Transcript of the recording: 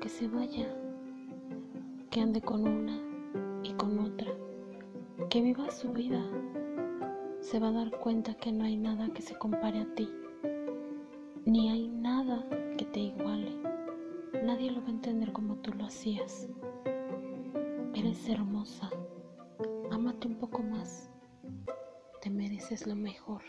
que se vaya, que ande con una y con otra, que viva su vida. Se va a dar cuenta que no hay nada que se compare a ti, ni hay nada que te iguale. Nadie lo va a entender como tú lo hacías. Eres hermosa. Ámate un poco más. Te mereces lo mejor.